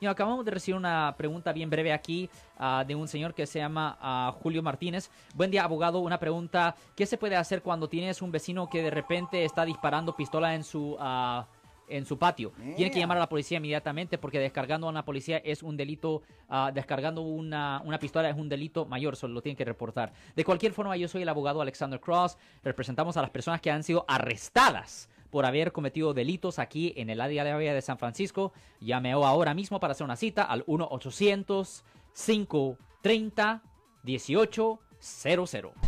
Y acabamos de recibir una pregunta bien breve aquí ah, de un señor que se llama ah, Julio Martínez. Buen día, abogado. Una pregunta. ¿Qué se puede hacer cuando tienes un vecino que de repente está disparando pistola en su... ah, en su patio. Tiene que llamar a la policía inmediatamente porque descargando a una policía es un delito, ah, descargando una, una pistola es un delito mayor, solo lo tienen que reportar. De cualquier forma, yo soy el abogado Alexander Cross, representamos a las personas que han sido arrestadas por haber cometido delitos aquí en el área de San Francisco. Llame ahora mismo para hacer una cita al 1-800-530-1800.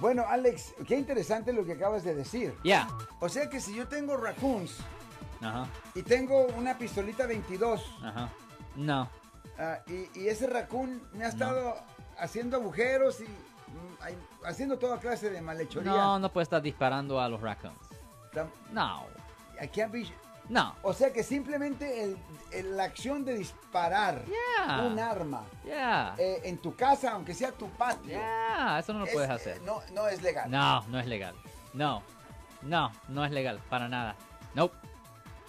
Bueno, Alex, qué interesante lo que acabas de decir. Ya. O sea que si yo tengo raccoons Ajá, y tengo una pistolita 22 ajá. No. ah, y, y ese raccoon me ha estado haciendo agujeros y mm, haciendo toda clase de malhechoría. No, no puede estar disparando a los raccoons. Tam- No. I can't be- No. O sea que simplemente el- el- la acción de disparar Yeah. un arma Ya. eh, en tu casa, aunque sea tu patio, Ya, eso no lo es- puedes eh, hacer. no, no es legal. No, no es legal. No. No, no es legal. Para nada. Nope.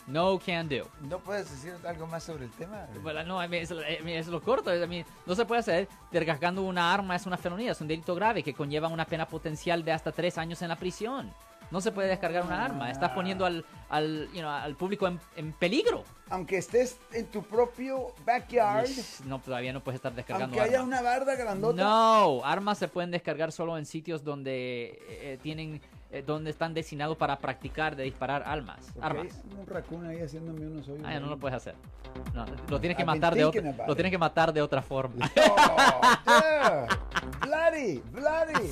No can do. ¿No puedes decir algo más sobre el tema? Bueno, no, es, mean, es lo corto. Mean, no se puede hacer. Descargando una arma es una felonía, es un delito grave que conlleva una pena potencial de hasta tres años en la prisión. No se puede descargar una arma. Estás poniendo al, al, you know, al público en, en peligro. Aunque estés en tu propio backyard, No, todavía no puedes estar descargando aunque haya armas. una barda grandota. No, armas se pueden descargar solo en sitios donde eh, tienen, eh, donde están destinados para practicar de disparar armas. Armas. Un raccoon ahí haciéndome unos hoyos. Ah, no lo puedes hacer. No, lo tienes que I've matar de otra, lo tienes que matar de otra forma. Oh, yeah. Bloody, bloody.